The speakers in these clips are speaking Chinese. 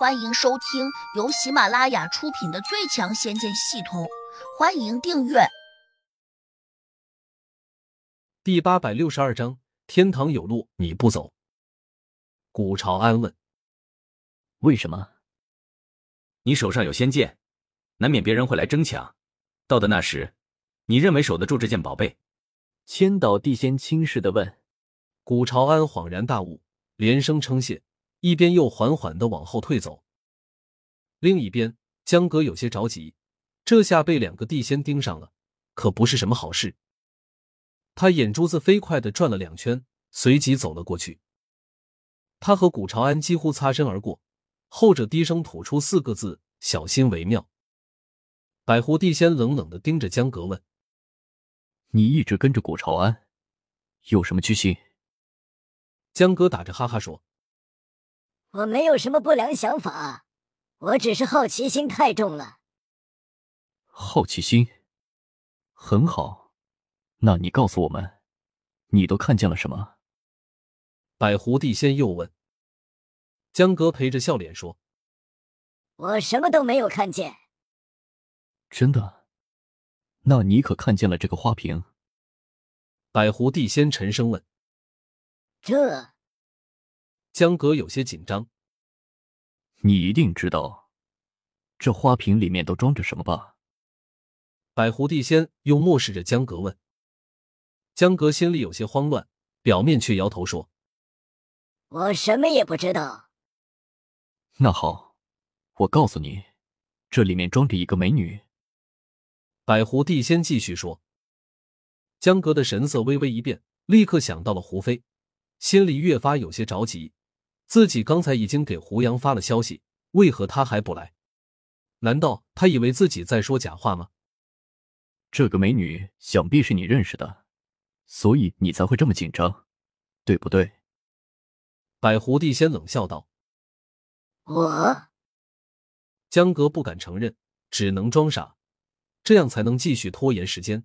欢迎收听由喜马拉雅出品的《最强仙剑系统》，欢迎订阅。第八百六十二章：天堂有路你不走。古朝安问：“为什么？你手上有仙剑，难免别人会来争抢。到的那时，你认为守得住这件宝贝？”千岛地仙轻视的问。古朝安恍然大悟，连声称谢。一边又缓缓的往后退走，另一边江哥有些着急，这下被两个地仙盯上了，可不是什么好事。他眼珠子飞快的转了两圈，随即走了过去。他和古朝安几乎擦身而过，后者低声吐出四个字：“小心为妙。”百狐地仙冷冷的盯着江格问：“你一直跟着古朝安，有什么居心？”江哥打着哈哈说。我没有什么不良想法，我只是好奇心太重了。好奇心，很好。那你告诉我们，你都看见了什么？百狐帝仙又问。江哥陪着笑脸说：“我什么都没有看见。”真的？那你可看见了这个花瓶？百狐帝仙沉声问。这。江格有些紧张。你一定知道，这花瓶里面都装着什么吧？百狐帝仙又漠视着江格问。江格心里有些慌乱，表面却摇头说：“我什么也不知道。”那好，我告诉你，这里面装着一个美女。百狐帝仙继续说。江格的神色微微一变，立刻想到了胡飞，心里越发有些着急。自己刚才已经给胡杨发了消息，为何他还不来？难道他以为自己在说假话吗？这个美女想必是你认识的，所以你才会这么紧张，对不对？百狐帝仙冷笑道：“我……”江格不敢承认，只能装傻，这样才能继续拖延时间。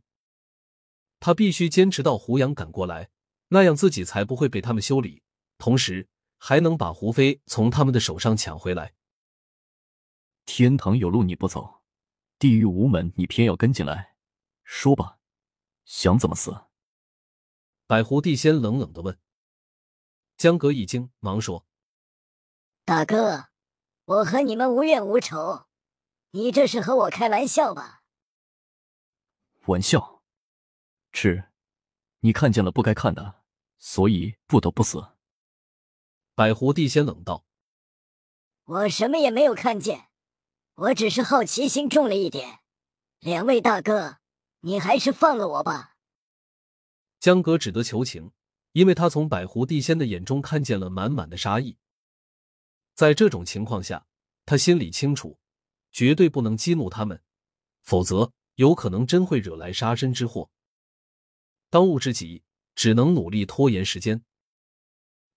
他必须坚持到胡杨赶过来，那样自己才不会被他们修理。同时。还能把胡飞从他们的手上抢回来。天堂有路你不走，地狱无门你偏要跟进来，说吧，想怎么死？百狐帝仙冷冷的问。江阁一惊，忙说：“大哥，我和你们无怨无仇，你这是和我开玩笑吧？”玩笑，是，你看见了不该看的，所以不得不死。百狐帝仙冷道：“我什么也没有看见，我只是好奇心重了一点。两位大哥，你还是放了我吧。”江哥只得求情，因为他从百狐帝仙的眼中看见了满满的杀意。在这种情况下，他心里清楚，绝对不能激怒他们，否则有可能真会惹来杀身之祸。当务之急，只能努力拖延时间。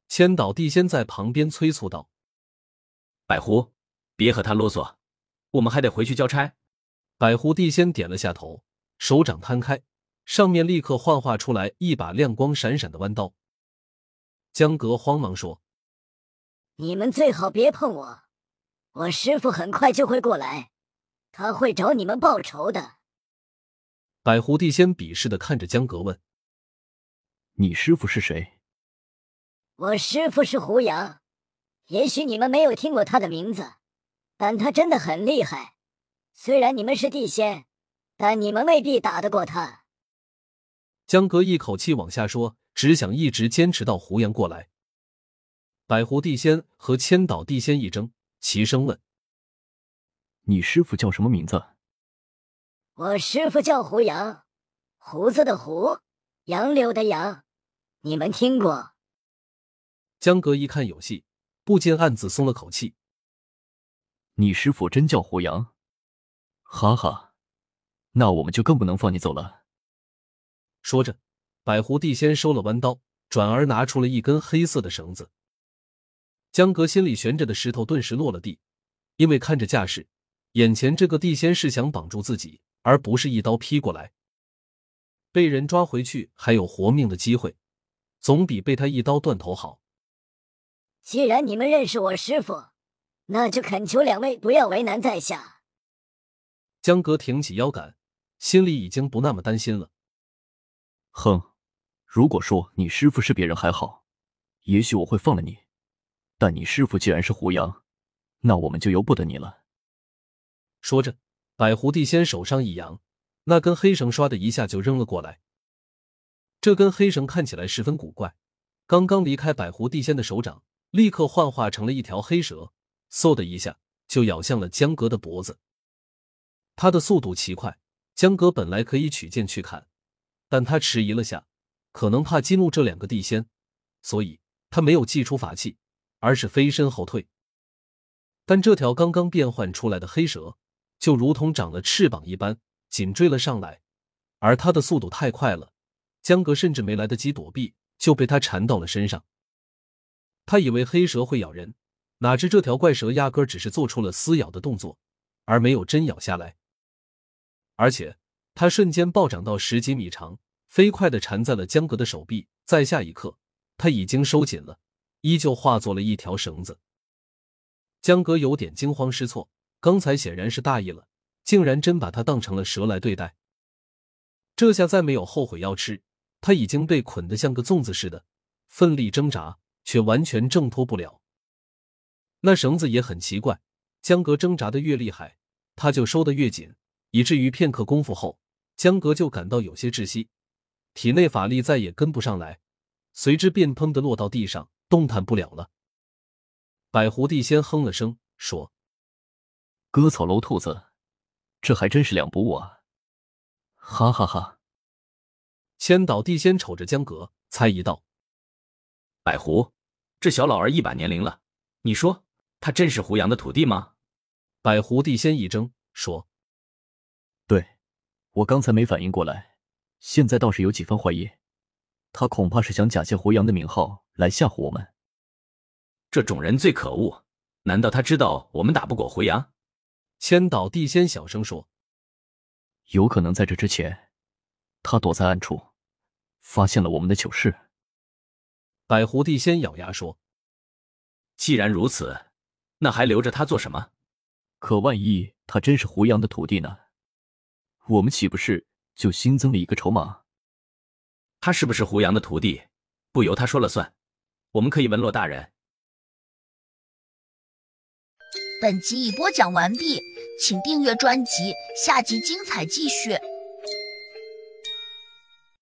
千岛地仙在旁边催促道：“百狐，别和他啰嗦，我们还得回去交差。”百狐地仙点了下头，手掌摊开，上面立刻幻化出来一把亮光闪闪的弯刀。江格慌忙说：“你们最好别碰我，我师傅很快就会过来，他会找你们报仇的。”百狐地仙鄙视的看着江格问：“你师傅是谁？”我师傅是胡杨，也许你们没有听过他的名字，但他真的很厉害。虽然你们是地仙，但你们未必打得过他。江哥一口气往下说，只想一直坚持到胡杨过来。百湖地仙和千岛地仙一争，齐声问：“你师傅叫什么名字？”我师傅叫胡杨，胡子的胡，杨柳的杨，你们听过？江哥一看有戏，不禁暗自松了口气。你师傅真叫胡杨？哈哈，那我们就更不能放你走了。说着，百狐帝仙收了弯刀，转而拿出了一根黑色的绳子。江格心里悬着的石头顿时落了地，因为看着架势，眼前这个地仙是想绑住自己，而不是一刀劈过来。被人抓回去还有活命的机会，总比被他一刀断头好。既然你们认识我师傅，那就恳求两位不要为难在下。江格挺起腰杆，心里已经不那么担心了。哼，如果说你师傅是别人还好，也许我会放了你。但你师傅既然是胡杨，那我们就由不得你了。说着，百狐帝仙手上一扬，那根黑绳唰的一下就扔了过来。这根黑绳看起来十分古怪，刚刚离开百狐帝仙的手掌，立刻幻化成了一条黑蛇，嗖的一下就咬向了江格的脖子。他的速度奇快，江格本来可以取剑去砍，但他迟疑了下，可能怕激怒这两个地仙，所以他没有祭出法器。而是飞身后退，但这条刚刚变换出来的黑蛇就如同长了翅膀一般，紧追了上来。而它的速度太快了，江格甚至没来得及躲避，就被它缠到了身上。他以为黑蛇会咬人，哪知这条怪蛇压根只是做出了撕咬的动作，而没有真咬下来。而且它瞬间暴涨到十几米长，飞快的缠在了江格的手臂，在下一刻，它已经收紧了。依旧化作了一条绳子，江格有点惊慌失措。刚才显然是大意了，竟然真把它当成了蛇来对待。这下再没有后悔药吃，他已经被捆得像个粽子似的，奋力挣扎却完全挣脱不了。那绳子也很奇怪，江格挣扎的越厉害，他就收的越紧，以至于片刻功夫后，江格就感到有些窒息，体内法力再也跟不上来，随之便砰的落到地上。动弹不了了。百狐帝仙哼了声，说：“割草楼兔子，这还真是两不误啊！”哈哈哈。千岛地仙瞅着江阁，猜疑道：“百狐，这小老儿一把年龄了，你说他真是胡杨的徒弟吗？”百狐帝仙一怔，说：“对，我刚才没反应过来，现在倒是有几分怀疑。他恐怕是想假借胡杨的名号。”来吓唬我们，这种人最可恶。难道他知道我们打不过胡杨？千岛地仙小声说：“有可能在这之前，他躲在暗处，发现了我们的糗事。”百狐帝先咬牙说：“既然如此，那还留着他做什么？可万一他真是胡杨的徒弟呢？我们岂不是就新增了一个筹码？他是不是胡杨的徒弟，不由他说了算。”我们可以问洛大人。本集已播讲完毕，请订阅专辑，下集精彩继续。